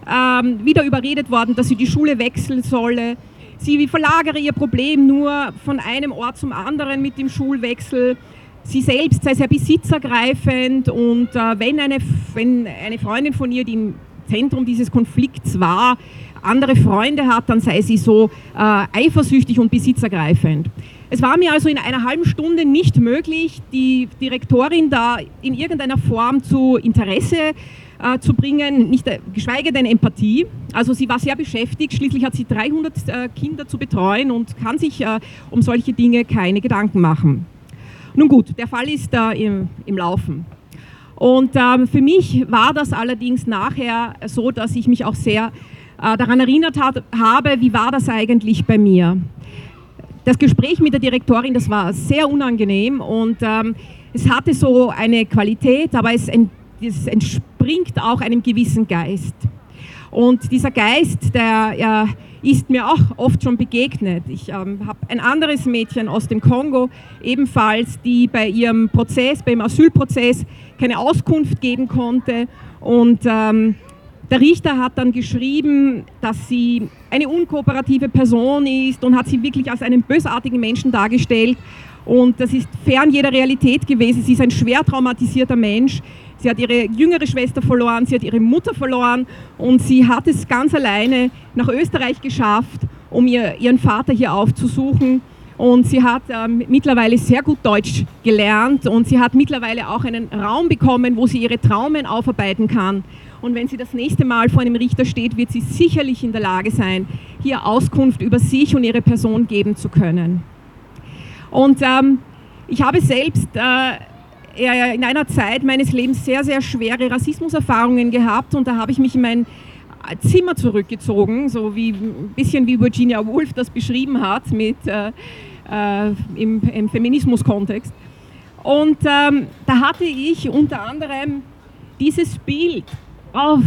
ähm, wieder überredet worden, dass sie die Schule wechseln solle. Sie verlagere ihr Problem nur von einem Ort zum anderen mit dem Schulwechsel. Sie selbst sei sehr besitzergreifend und äh, wenn, eine, wenn eine Freundin von ihr, die Zentrum dieses Konflikts war, andere Freunde hat, dann sei sie so äh, eifersüchtig und besitzergreifend. Es war mir also in einer halben Stunde nicht möglich, die Direktorin da in irgendeiner Form zu Interesse äh, zu bringen, nicht, äh, geschweige denn Empathie. Also sie war sehr beschäftigt, schließlich hat sie 300 äh, Kinder zu betreuen und kann sich äh, um solche Dinge keine Gedanken machen. Nun gut, der Fall ist im, im Laufen. Und ähm, für mich war das allerdings nachher so, dass ich mich auch sehr äh, daran erinnert hat, habe, wie war das eigentlich bei mir. Das Gespräch mit der Direktorin, das war sehr unangenehm und ähm, es hatte so eine Qualität, aber es, es, entspringt auch einem gewissen Geist. Und dieser Geist, der äh, ist mir auch oft schon begegnet. Ich ähm, habe ein anderes Mädchen aus dem Kongo, ebenfalls, die bei ihrem Prozess, beim Asylprozess keine Auskunft geben konnte und ähm, der Richter hat dann geschrieben, dass sie eine unkooperative Person ist und hat sie wirklich als einen bösartigen Menschen dargestellt. Und das ist fern jeder Realität gewesen. Sie ist ein schwer traumatisierter Mensch. Sie hat ihre jüngere Schwester verloren, sie hat ihre Mutter verloren und sie hat es ganz alleine nach Österreich geschafft, um ihr, ihren Vater hier aufzusuchen. Und sie hat ähm, mittlerweile sehr gut Deutsch gelernt und sie hat mittlerweile auch einen Raum bekommen, wo sie ihre Traumen aufarbeiten kann. Und wenn sie das nächste Mal vor einem Richter steht, wird sie sicherlich in der Lage sein, hier Auskunft über sich und ihre Person geben zu können. Und ähm, ich habe selbst äh, in einer Zeit meines Lebens sehr, sehr schwere Rassismuserfahrungen gehabt und da habe ich mich in mein Zimmer zurückgezogen, so wie ein bisschen wie Virginia Woolf das beschrieben hat mit, äh, äh, im, im Feminismus-Kontext. Und ähm, da hatte ich unter anderem dieses Bild auf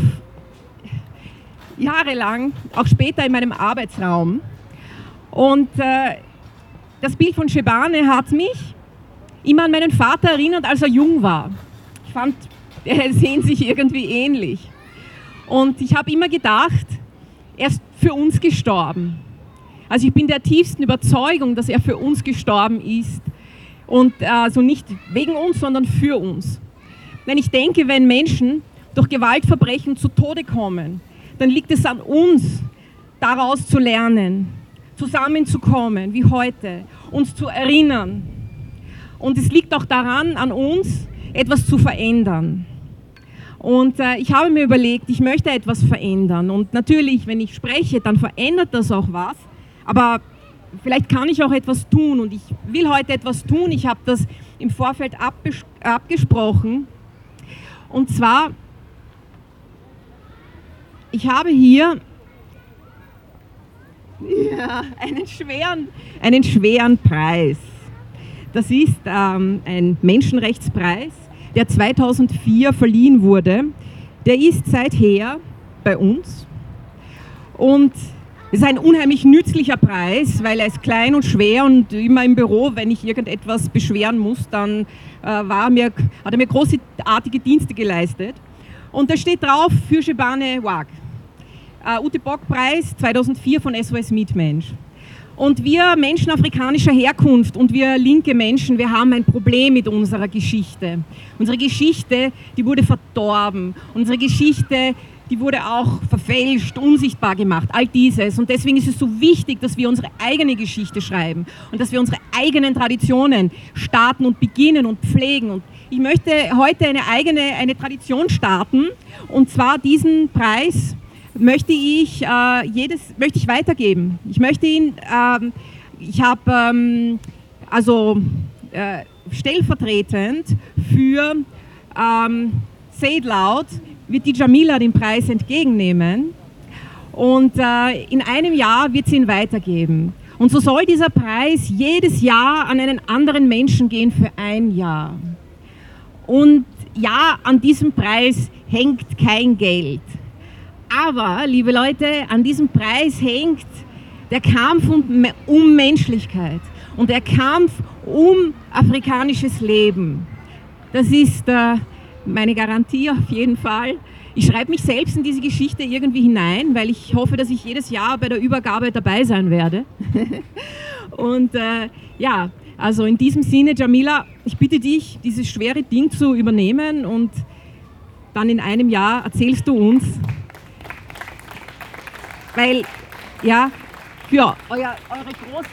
jahrelang, auch später in meinem Arbeitsraum. Und äh, das Bild von Shebane hat mich immer an meinen Vater erinnert, als er jung war. Ich fand, *laughs* er sehen sich irgendwie ähnlich. Und ich habe immer gedacht, er ist für uns gestorben. Also ich bin der tiefsten Überzeugung, dass er für uns gestorben ist. Und also nicht wegen uns, sondern für uns. Wenn ich denke, wenn Menschen durch Gewaltverbrechen zu Tode kommen, dann liegt es an uns, daraus zu lernen, zusammenzukommen, wie heute, uns zu erinnern. Und es liegt auch daran, an uns, etwas zu verändern. Und äh, ich habe mir überlegt, ich möchte etwas verändern. Und natürlich, wenn ich spreche, dann verändert das auch was. Aber vielleicht kann ich auch etwas tun. Und ich will heute etwas tun. Ich habe das im Vorfeld abgesprochen. Und zwar ich habe hier ja, *laughs* einen, schweren, einen schweren Preis. Das ist ähm, ein Menschenrechtspreis, der 2004 verliehen wurde. Der ist seither bei uns und es ist ein unheimlich nützlicher Preis, weil er ist klein und schwer und immer im Büro, wenn ich irgendetwas beschweren muss, dann äh, war mir, hat er mir großartige Dienste geleistet. Und da steht drauf für Shebane Wag. Uh, Ute Bock Preis 2004 von SOS Mitmensch. Und wir Menschen afrikanischer Herkunft und wir linke Menschen, wir haben ein Problem mit unserer Geschichte. Unsere Geschichte, die wurde verdorben. Unsere Geschichte, die wurde auch verfälscht, unsichtbar gemacht, all dieses. Und deswegen ist es so wichtig, dass wir unsere eigene Geschichte schreiben und dass wir unsere eigenen Traditionen starten und beginnen und pflegen. Und ich möchte heute eine eigene eine Tradition starten und zwar diesen Preis möchte ich, äh, jedes, möchte ich weitergeben. Ich möchte ihn, ähm, ich habe ähm, also äh, stellvertretend für ähm, Say It Loud wird die Jamila den Preis entgegennehmen und äh, in einem Jahr wird sie ihn weitergeben. Und so soll dieser Preis jedes Jahr an einen anderen Menschen gehen für ein Jahr. Und ja, an diesem Preis hängt kein Geld. Aber, liebe Leute, an diesem Preis hängt der Kampf um, um Menschlichkeit und der Kampf um afrikanisches Leben. Das ist äh, meine Garantie auf jeden Fall. Ich schreibe mich selbst in diese Geschichte irgendwie hinein, weil ich hoffe, dass ich jedes Jahr bei der Übergabe dabei sein werde. *laughs* und äh, ja, also in diesem Sinne, Jamila, ich bitte dich, dieses schwere Ding zu übernehmen und dann in einem Jahr erzählst du uns, weil, ja, für euer, eure Groß...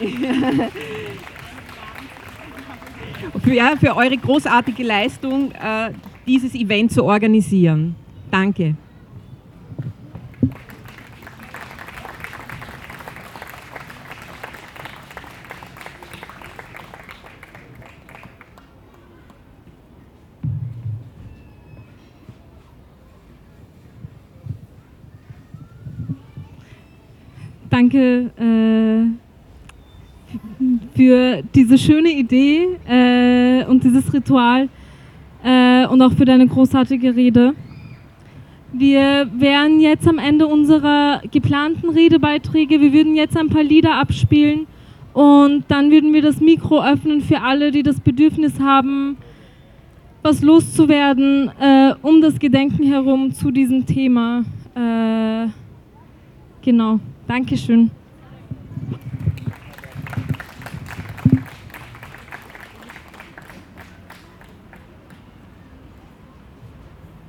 *laughs* für, ja, für eure großartige Leistung, äh, dieses Event zu organisieren. Danke. Danke äh, für diese schöne Idee äh, und dieses Ritual äh, und auch für deine großartige Rede. Wir wären jetzt am Ende unserer geplanten Redebeiträge. Wir würden jetzt ein paar Lieder abspielen und dann würden wir das Mikro öffnen für alle, die das Bedürfnis haben, was loszuwerden, äh, um das Gedenken herum zu diesem Thema. Äh, genau. Dankeschön.